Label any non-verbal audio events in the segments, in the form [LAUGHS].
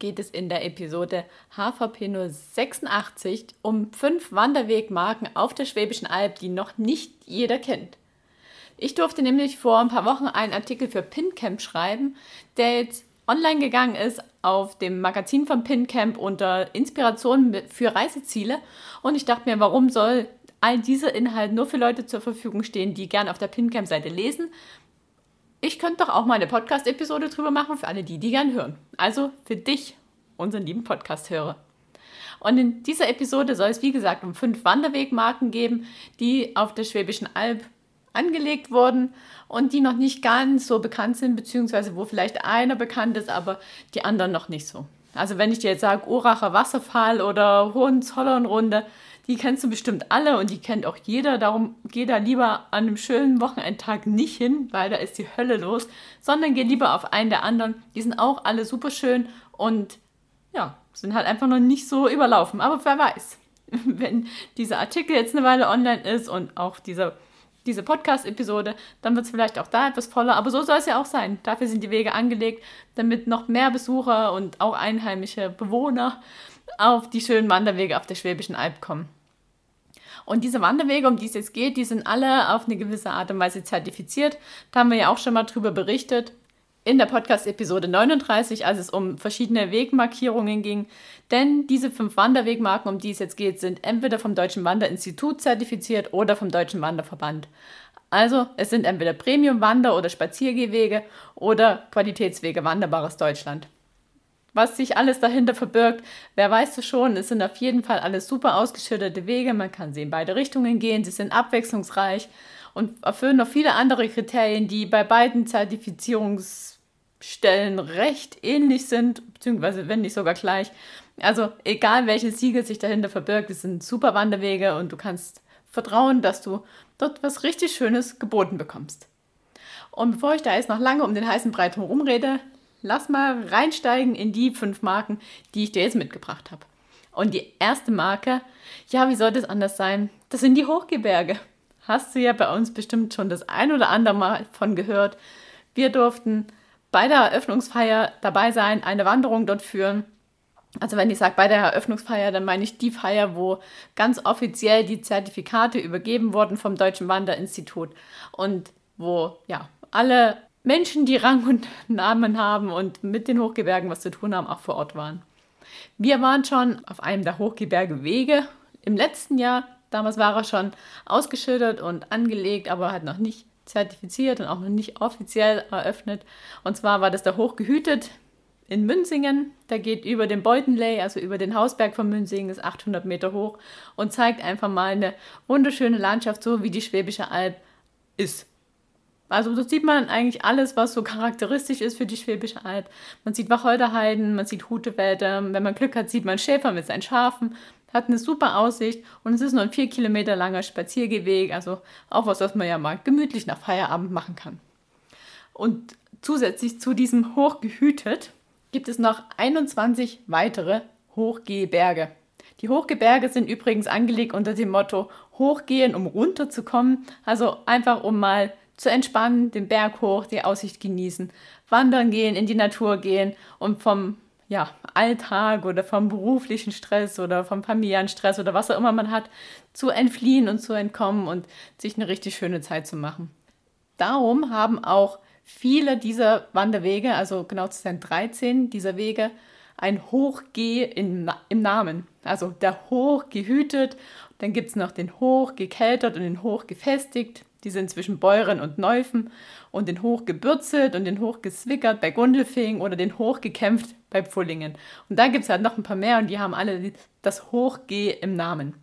geht es in der Episode HVP 086 um fünf Wanderwegmarken auf der Schwäbischen Alb, die noch nicht jeder kennt. Ich durfte nämlich vor ein paar Wochen einen Artikel für PinCamp schreiben, der jetzt online gegangen ist auf dem Magazin von PinCamp unter Inspiration für Reiseziele. Und ich dachte mir, warum soll all dieser Inhalt nur für Leute zur Verfügung stehen, die gerne auf der PinCamp-Seite lesen? Ich könnte doch auch mal eine Podcast-Episode drüber machen für alle die, die gern hören. Also für dich, unseren lieben Podcast-Hörer. Und in dieser Episode soll es, wie gesagt, um fünf Wanderwegmarken geben, die auf der Schwäbischen Alb angelegt wurden und die noch nicht ganz so bekannt sind, beziehungsweise wo vielleicht einer bekannt ist, aber die anderen noch nicht so. Also wenn ich dir jetzt sage, Uracher Wasserfall oder Hohenzollernrunde, die kennst du bestimmt alle und die kennt auch jeder. Darum geh da lieber an einem schönen Wochenendtag nicht hin, weil da ist die Hölle los, sondern geh lieber auf einen der anderen. Die sind auch alle super schön und ja, sind halt einfach noch nicht so überlaufen. Aber wer weiß, [LAUGHS] wenn dieser Artikel jetzt eine Weile online ist und auch dieser diese Podcast-Episode, dann wird es vielleicht auch da etwas voller. Aber so soll es ja auch sein. Dafür sind die Wege angelegt, damit noch mehr Besucher und auch einheimische Bewohner auf die schönen Wanderwege auf der Schwäbischen Alb kommen. Und diese Wanderwege, um die es jetzt geht, die sind alle auf eine gewisse Art und Weise zertifiziert. Da haben wir ja auch schon mal drüber berichtet in der Podcast-Episode 39, als es um verschiedene Wegmarkierungen ging. Denn diese fünf Wanderwegmarken, um die es jetzt geht, sind entweder vom Deutschen Wanderinstitut zertifiziert oder vom Deutschen Wanderverband. Also es sind entweder Premium-Wander- oder Spaziergehwege oder Qualitätswege Wanderbares Deutschland. Was sich alles dahinter verbirgt, wer weiß es schon. Es sind auf jeden Fall alles super ausgeschüttete Wege. Man kann sie in beide Richtungen gehen. Sie sind abwechslungsreich und erfüllen noch viele andere Kriterien, die bei beiden Zertifizierungsstellen recht ähnlich sind, beziehungsweise wenn nicht sogar gleich. Also egal welche Siegel sich dahinter verbirgt, es sind super Wanderwege und du kannst vertrauen, dass du dort was richtig Schönes geboten bekommst. Und bevor ich da jetzt noch lange um den heißen Brei herum rede, lass mal reinsteigen in die fünf Marken, die ich dir jetzt mitgebracht habe. Und die erste Marke, ja, wie sollte es anders sein? Das sind die Hochgebirge hast du ja bei uns bestimmt schon das ein oder andere Mal von gehört. Wir durften bei der Eröffnungsfeier dabei sein, eine Wanderung dort führen. Also wenn ich sage bei der Eröffnungsfeier, dann meine ich die Feier, wo ganz offiziell die Zertifikate übergeben wurden vom Deutschen Wanderinstitut und wo ja alle Menschen, die Rang und [LAUGHS] Namen haben und mit den Hochgebirgen was zu tun haben, auch vor Ort waren. Wir waren schon auf einem der Hochgebirge-Wege im letzten Jahr Damals war er schon ausgeschildert und angelegt, aber halt noch nicht zertifiziert und auch noch nicht offiziell eröffnet. Und zwar war das der Hochgehütet in Münzingen. Der geht über den Beutenley, also über den Hausberg von Münzingen, ist 800 Meter hoch und zeigt einfach mal eine wunderschöne Landschaft, so wie die Schwäbische Alb ist. Also da sieht man eigentlich alles, was so charakteristisch ist für die Schwäbische Alb. Man sieht Wacholderheiden, man sieht Hutewälder, wenn man Glück hat, sieht man Schäfer mit seinen Schafen hat eine super Aussicht und es ist nur ein vier Kilometer langer Spaziergehweg, also auch was, was man ja mal gemütlich nach Feierabend machen kann. Und zusätzlich zu diesem Hochgehütet gibt es noch 21 weitere Hochgehberge. Die Hochgebirge sind übrigens angelegt unter dem Motto Hochgehen, um runterzukommen, also einfach um mal zu entspannen, den Berg hoch, die Aussicht genießen, wandern gehen, in die Natur gehen und vom ja, Alltag oder vom beruflichen Stress oder vom Familienstress oder was auch immer man hat, zu entfliehen und zu entkommen und sich eine richtig schöne Zeit zu machen. Darum haben auch viele dieser Wanderwege, also genau zu sein 13 dieser Wege, ein Hochgeh im, im Namen. Also der Hoch gehütet, dann gibt es noch den Hoch gekeltert und den Hoch gefestigt. Die sind zwischen Beuren und Neufen und den Hoch gebürzelt und den Hoch geswickert bei Gundelfing oder den Hoch gekämpft bei Pfullingen. Und da gibt es halt noch ein paar mehr und die haben alle das Hochgeh im Namen.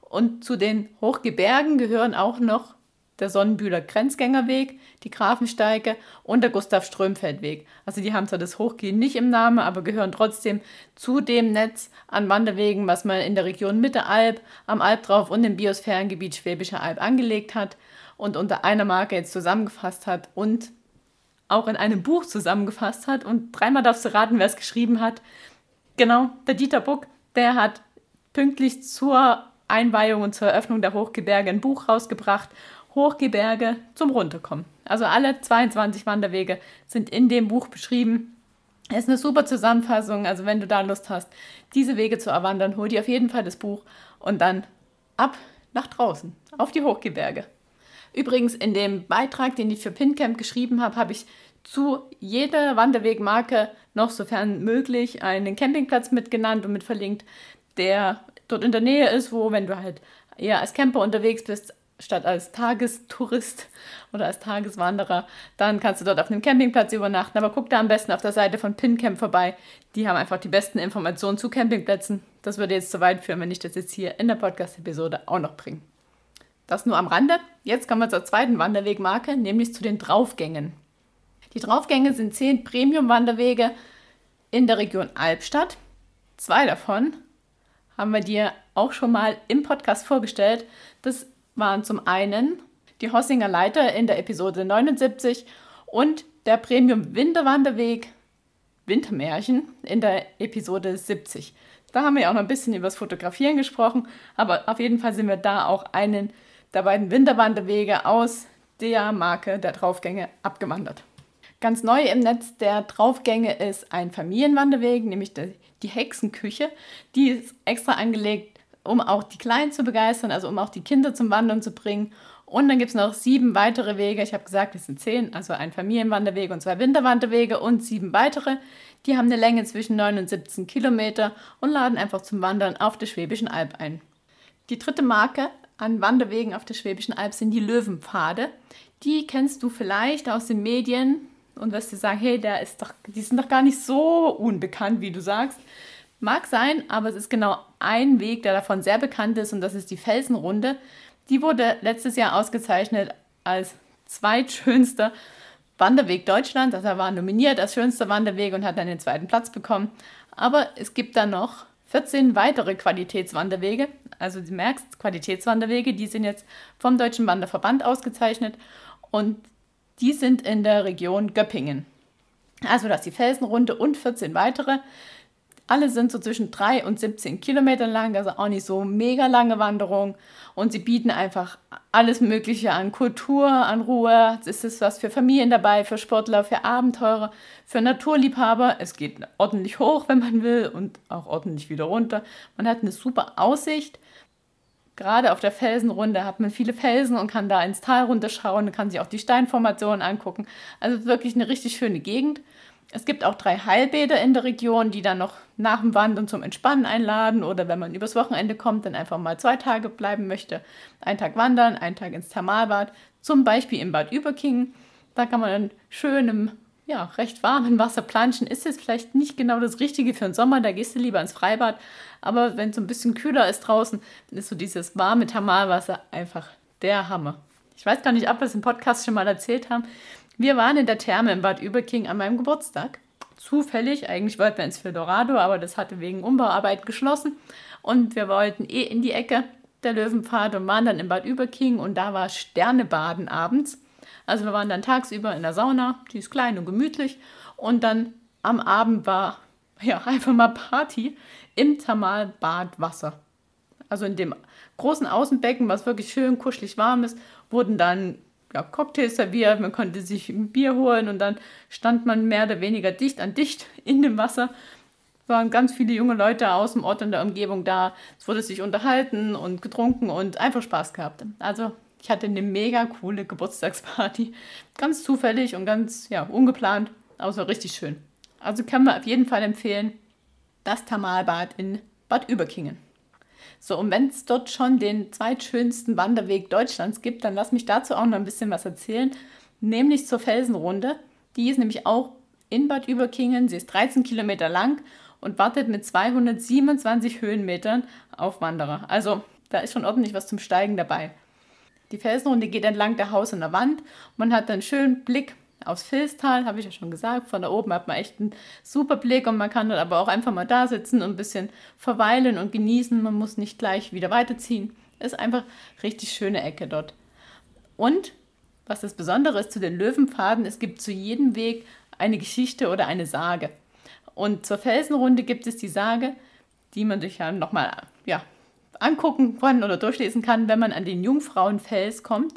Und zu den Hochgebirgen gehören auch noch der Sonnenbühler Grenzgängerweg, die Grafensteige und der Gustav-Strömfeld-Weg. Also die haben zwar das Hochgehen nicht im Namen, aber gehören trotzdem zu dem Netz an Wanderwegen, was man in der Region Mittelalb, am Albtrauf und im Biosphärengebiet Schwäbische Alb angelegt hat und unter einer Marke jetzt zusammengefasst hat und auch in einem Buch zusammengefasst hat. Und dreimal darfst du raten, wer es geschrieben hat. Genau, der Dieter Buck, der hat pünktlich zur Einweihung und zur Eröffnung der Hochgebirge ein Buch rausgebracht Hochgebirge zum Runterkommen. Also alle 22 Wanderwege sind in dem Buch beschrieben. Es ist eine super Zusammenfassung. Also wenn du da Lust hast, diese Wege zu erwandern, hol dir auf jeden Fall das Buch und dann ab nach draußen, auf die Hochgebirge. Übrigens, in dem Beitrag, den ich für PinCamp geschrieben habe, habe ich zu jeder Wanderwegmarke noch, sofern möglich, einen Campingplatz mitgenannt und mit verlinkt, der dort in der Nähe ist, wo, wenn du halt eher als Camper unterwegs bist, statt als Tagestourist oder als Tageswanderer, dann kannst du dort auf einem Campingplatz übernachten. Aber guck da am besten auf der Seite von PinCamp vorbei. Die haben einfach die besten Informationen zu Campingplätzen. Das würde jetzt zu weit führen, wenn ich das jetzt hier in der Podcast-Episode auch noch bringe. Das nur am Rande. Jetzt kommen wir zur zweiten Wanderwegmarke, nämlich zu den Draufgängen. Die Draufgänge sind zehn Premium-Wanderwege in der Region Albstadt. Zwei davon haben wir dir auch schon mal im Podcast vorgestellt. Das waren zum einen die Hossinger Leiter in der Episode 79 und der Premium Winterwanderweg Wintermärchen in der Episode 70. Da haben wir ja auch noch ein bisschen über das Fotografieren gesprochen, aber auf jeden Fall sind wir da auch einen der beiden Winterwanderwege aus der Marke der Draufgänge abgewandert. Ganz neu im Netz der Draufgänge ist ein Familienwanderweg, nämlich die Hexenküche. Die ist extra angelegt um auch die Kleinen zu begeistern, also um auch die Kinder zum Wandern zu bringen. Und dann gibt es noch sieben weitere Wege. Ich habe gesagt, es sind zehn, also ein Familienwanderweg und zwei Winterwanderwege und sieben weitere. Die haben eine Länge zwischen 9 und 17 Kilometer und laden einfach zum Wandern auf der Schwäbischen Alb ein. Die dritte Marke an Wanderwegen auf der Schwäbischen Alb sind die Löwenpfade. Die kennst du vielleicht aus den Medien und wirst dir sagen, hey, der ist doch, die sind doch gar nicht so unbekannt, wie du sagst. Mag sein, aber es ist genau ein Weg, der davon sehr bekannt ist und das ist die Felsenrunde. Die wurde letztes Jahr ausgezeichnet als zweitschönster Wanderweg Deutschlands. Also er war nominiert als schönster Wanderweg und hat dann den zweiten Platz bekommen. Aber es gibt dann noch 14 weitere Qualitätswanderwege. Also du merkst, Qualitätswanderwege, die sind jetzt vom Deutschen Wanderverband ausgezeichnet und die sind in der Region Göppingen. Also das ist die Felsenrunde und 14 weitere. Alle sind so zwischen 3 und 17 Kilometern lang, also auch nicht so mega lange Wanderung. Und sie bieten einfach alles Mögliche an Kultur, an Ruhe. Es ist was für Familien dabei, für Sportler, für Abenteurer, für Naturliebhaber. Es geht ordentlich hoch, wenn man will, und auch ordentlich wieder runter. Man hat eine super Aussicht. Gerade auf der Felsenrunde hat man viele Felsen und kann da ins Tal runterschauen und kann sich auch die Steinformationen angucken. Also wirklich eine richtig schöne Gegend. Es gibt auch drei Heilbäder in der Region, die dann noch nach dem Wandern zum Entspannen einladen oder wenn man übers Wochenende kommt, dann einfach mal zwei Tage bleiben möchte. Ein Tag wandern, ein Tag ins Thermalbad, zum Beispiel im Bad Überkingen. Da kann man dann schön im ja, recht warmen Wasser planschen. Ist jetzt vielleicht nicht genau das Richtige für den Sommer, da gehst du lieber ins Freibad. Aber wenn es so ein bisschen kühler ist draußen, dann ist so dieses warme Thermalwasser einfach der Hammer. Ich weiß gar nicht, ob wir es im Podcast schon mal erzählt haben. Wir waren in der Therme im Bad Überking an meinem Geburtstag. Zufällig, eigentlich wollten wir ins Fildorado, aber das hatte wegen Umbauarbeit geschlossen. Und wir wollten eh in die Ecke der Löwenpfad und waren dann im Bad Überking und da war Sternebaden abends. Also wir waren dann tagsüber in der Sauna, die ist klein und gemütlich. Und dann am Abend war ja [LAUGHS] einfach mal Party im Thermalbadwasser. Also in dem großen Außenbecken, was wirklich schön kuschelig warm ist, wurden dann ja, Cocktails serviert, man konnte sich ein Bier holen und dann stand man mehr oder weniger dicht an dicht [LAUGHS] in dem Wasser. Es waren ganz viele junge Leute aus dem Ort und der Umgebung da. Es wurde sich unterhalten und getrunken und einfach Spaß gehabt. Also ich hatte eine mega coole Geburtstagsparty. Ganz zufällig und ganz ja, ungeplant, aber es war richtig schön. Also kann man auf jeden Fall empfehlen, das Thermalbad in Bad Überkingen. So, und wenn es dort schon den zweitschönsten Wanderweg Deutschlands gibt, dann lass mich dazu auch noch ein bisschen was erzählen, nämlich zur Felsenrunde. Die ist nämlich auch in Bad Überkingen. Sie ist 13 Kilometer lang und wartet mit 227 Höhenmetern auf Wanderer. Also da ist schon ordentlich was zum Steigen dabei. Die Felsenrunde geht entlang der Haus- und der Wand. Man hat einen schönen Blick aufs Filztal, habe ich ja schon gesagt. Von da oben hat man echt einen super Blick und man kann dann aber auch einfach mal da sitzen und ein bisschen verweilen und genießen. Man muss nicht gleich wieder weiterziehen. Ist einfach richtig schöne Ecke dort. Und was das Besondere ist zu den Löwenpfaden, es gibt zu jedem Weg eine Geschichte oder eine Sage. Und zur Felsenrunde gibt es die Sage, die man sich ja nochmal ja, angucken kann oder durchlesen kann, wenn man an den Jungfrauenfels kommt.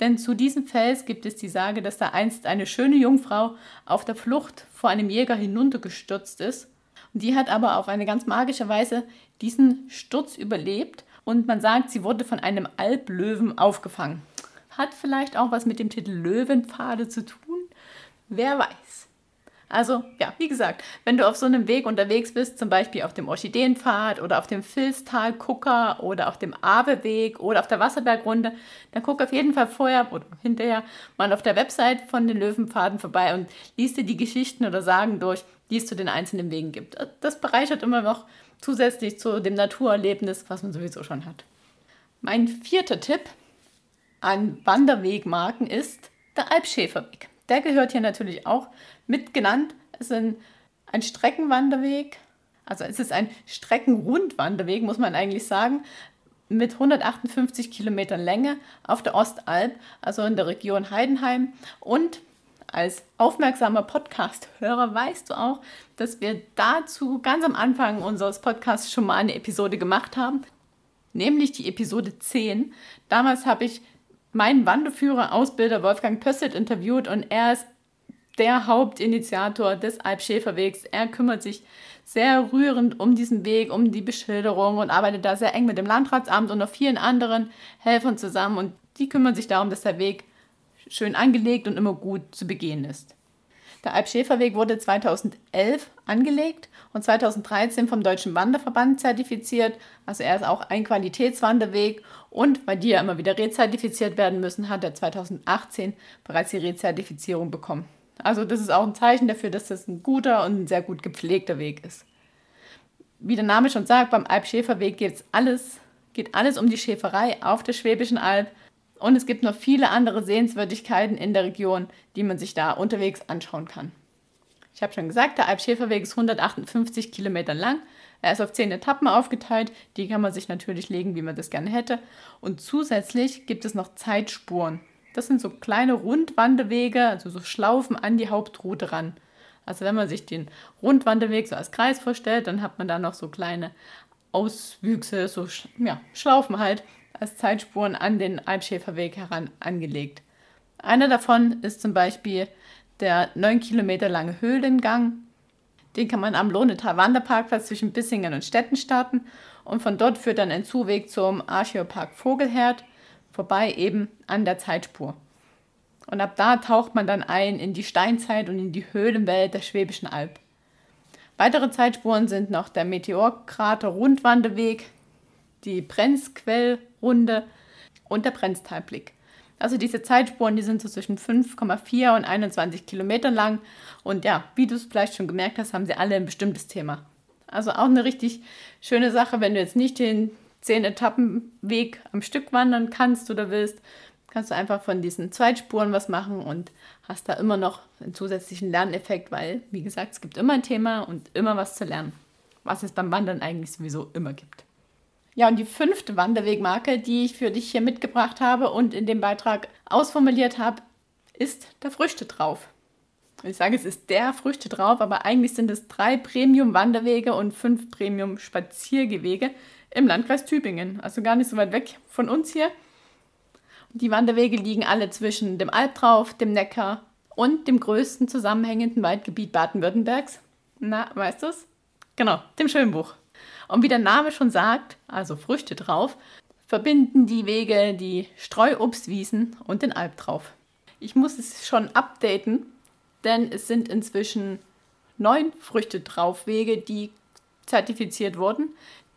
Denn zu diesem Fels gibt es die Sage, dass da einst eine schöne Jungfrau auf der Flucht vor einem Jäger hinuntergestürzt ist. Und die hat aber auf eine ganz magische Weise diesen Sturz überlebt und man sagt, sie wurde von einem Alblöwen aufgefangen. Hat vielleicht auch was mit dem Titel Löwenpfade zu tun? Wer weiß. Also ja, wie gesagt, wenn du auf so einem Weg unterwegs bist, zum Beispiel auf dem Orchideenpfad oder auf dem Filztal-Gucker oder auf dem Aveweg oder auf der Wasserbergrunde, dann guck auf jeden Fall vorher oder hinterher mal auf der Website von den Löwenpfaden vorbei und liest dir die Geschichten oder Sagen durch, die es zu den einzelnen Wegen gibt. Das bereichert immer noch zusätzlich zu dem Naturerlebnis, was man sowieso schon hat. Mein vierter Tipp an Wanderwegmarken ist der Alpschäferweg. Der gehört hier natürlich auch mit genannt. Es ist ein Streckenwanderweg, also es ist ein Streckenrundwanderweg, muss man eigentlich sagen, mit 158 Kilometern Länge auf der Ostalb, also in der Region Heidenheim. Und als aufmerksamer Podcast-Hörer weißt du auch, dass wir dazu ganz am Anfang unseres Podcasts schon mal eine Episode gemacht haben, nämlich die Episode 10. Damals habe ich meinen Wanderführer, Ausbilder Wolfgang Pösselt interviewt und er ist der Hauptinitiator des Alpschäferwegs. Er kümmert sich sehr rührend um diesen Weg, um die Beschilderung und arbeitet da sehr eng mit dem Landratsamt und noch vielen anderen Helfern zusammen. Und die kümmern sich darum, dass der Weg schön angelegt und immer gut zu begehen ist. Der Alpschäferweg wurde 2011 angelegt und 2013 vom Deutschen Wanderverband zertifiziert. Also er ist auch ein Qualitätswanderweg und weil die ja immer wieder rezertifiziert werden müssen, hat er 2018 bereits die Rezertifizierung bekommen. Also das ist auch ein Zeichen dafür, dass das ein guter und ein sehr gut gepflegter Weg ist. Wie der Name schon sagt, beim Alpschäferweg geht alles, geht alles um die Schäferei auf der Schwäbischen Alb und es gibt noch viele andere Sehenswürdigkeiten in der Region, die man sich da unterwegs anschauen kann. Ich habe schon gesagt, der Alpschäferweg ist 158 Kilometer lang. Er ist auf zehn Etappen aufgeteilt. Die kann man sich natürlich legen, wie man das gerne hätte. Und zusätzlich gibt es noch Zeitspuren. Das sind so kleine Rundwanderwege, also so Schlaufen an die Hauptroute ran. Also wenn man sich den Rundwanderweg so als Kreis vorstellt, dann hat man da noch so kleine Auswüchse, so ja, Schlaufen halt als Zeitspuren an den Alpschäferweg heran angelegt. Einer davon ist zum Beispiel der 9 Kilometer lange Höhlengang. Den kann man am Lohnetal Wanderparkplatz zwischen Bissingen und Stetten starten und von dort führt dann ein Zuweg zum Archeopark Vogelherd vorbei eben an der Zeitspur. Und ab da taucht man dann ein in die Steinzeit und in die Höhlenwelt der Schwäbischen Alb. Weitere Zeitspuren sind noch der Meteorkrater Rundwanderweg, die Brenzquellrunde und der Brenztalblick. Also diese Zeitspuren, die sind so zwischen 5,4 und 21 Kilometern lang. Und ja, wie du es vielleicht schon gemerkt hast, haben sie alle ein bestimmtes Thema. Also auch eine richtig schöne Sache, wenn du jetzt nicht den zehn Etappen Weg am Stück wandern kannst oder willst, kannst du einfach von diesen Zweitspuren was machen und hast da immer noch einen zusätzlichen Lerneffekt, weil, wie gesagt, es gibt immer ein Thema und immer was zu lernen, was es beim Wandern eigentlich sowieso immer gibt. Ja, und die fünfte Wanderwegmarke, die ich für dich hier mitgebracht habe und in dem Beitrag ausformuliert habe, ist der Früchte drauf. Ich sage, es ist der Früchte drauf, aber eigentlich sind es drei Premium-Wanderwege und fünf Premium-Spaziergewege, im Landkreis Tübingen, also gar nicht so weit weg von uns hier. Die Wanderwege liegen alle zwischen dem Albtrauf, dem Neckar und dem größten zusammenhängenden Waldgebiet Baden-Württembergs. Na, weißt du es? Genau, dem Schönbuch. Und wie der Name schon sagt, also Früchte drauf, verbinden die Wege die Streuobstwiesen und den Albtrauf. Ich muss es schon updaten, denn es sind inzwischen neun Früchte drauf Wege, die zertifiziert wurden.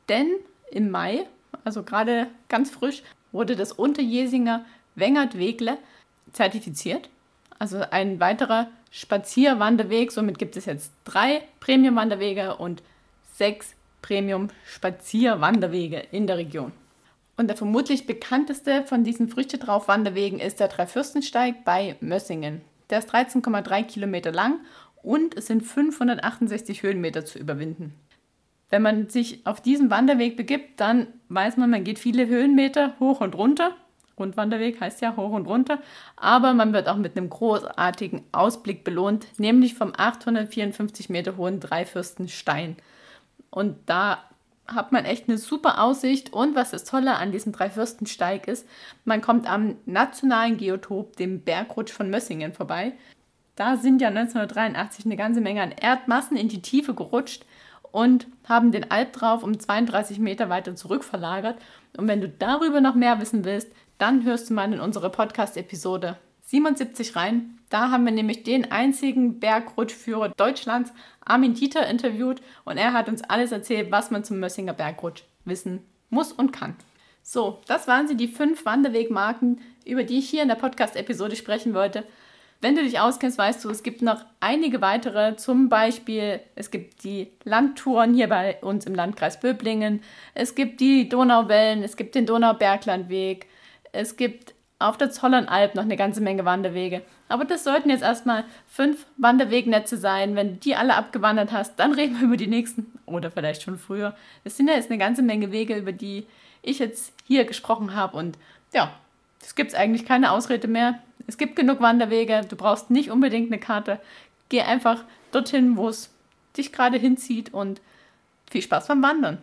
Denn im Mai, also gerade ganz frisch, wurde das Unterjesinger Wengert-Wegle zertifiziert. Also ein weiterer Spazierwanderweg. Somit gibt es jetzt drei Premium-Wanderwege und sechs Premium-Spazierwanderwege in der Region. Und der vermutlich bekannteste von diesen Früchte-drauf-Wanderwegen ist der Dreifürstensteig bei Mössingen. Der ist 13,3 Kilometer lang und es sind 568 Höhenmeter zu überwinden. Wenn man sich auf diesen Wanderweg begibt, dann weiß man, man geht viele Höhenmeter hoch und runter. Rundwanderweg heißt ja hoch und runter. Aber man wird auch mit einem großartigen Ausblick belohnt, nämlich vom 854 Meter hohen Dreifürstenstein. Und da hat man echt eine super Aussicht. Und was das Tolle an diesem Dreifürstensteig ist, man kommt am nationalen Geotop, dem Bergrutsch von Mössingen, vorbei. Da sind ja 1983 eine ganze Menge an Erdmassen in die Tiefe gerutscht und haben den Alp drauf um 32 Meter weiter zurück verlagert. Und wenn du darüber noch mehr wissen willst, dann hörst du mal in unsere Podcast-Episode 77 rein. Da haben wir nämlich den einzigen Bergrutschführer Deutschlands, Armin Dieter, interviewt und er hat uns alles erzählt, was man zum Mössinger Bergrutsch wissen muss und kann. So, das waren sie, die fünf Wanderwegmarken, über die ich hier in der Podcast-Episode sprechen wollte. Wenn du dich auskennst, weißt du, es gibt noch einige weitere. Zum Beispiel, es gibt die Landtouren hier bei uns im Landkreis Böblingen. Es gibt die Donauwellen, es gibt den Donauberglandweg. Es gibt auf der Zollernalb noch eine ganze Menge Wanderwege. Aber das sollten jetzt erstmal fünf Wanderwegnetze sein. Wenn du die alle abgewandert hast, dann reden wir über die nächsten. Oder vielleicht schon früher. Es sind ja jetzt eine ganze Menge Wege, über die ich jetzt hier gesprochen habe. Und ja, es gibt eigentlich keine Ausrede mehr. Es gibt genug Wanderwege. Du brauchst nicht unbedingt eine Karte. Geh einfach dorthin, wo es dich gerade hinzieht und viel Spaß beim Wandern.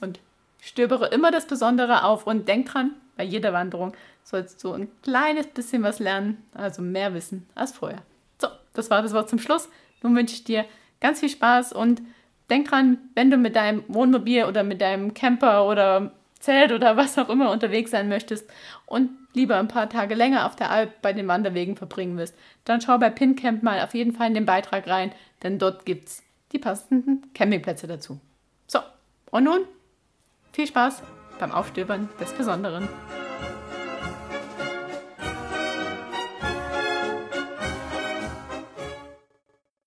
Und stöbere immer das Besondere auf und denk dran, bei jeder Wanderung sollst du ein kleines bisschen was lernen, also mehr wissen als vorher. So, das war das Wort zum Schluss. Nun wünsche ich dir ganz viel Spaß und denk dran, wenn du mit deinem Wohnmobil oder mit deinem Camper oder Zelt oder was auch immer unterwegs sein möchtest und lieber ein paar Tage länger auf der Alp bei den Wanderwegen verbringen willst, dann schau bei PinCamp mal auf jeden Fall in den Beitrag rein, denn dort gibt es die passenden Campingplätze dazu. So, und nun viel Spaß beim Aufstöbern des Besonderen.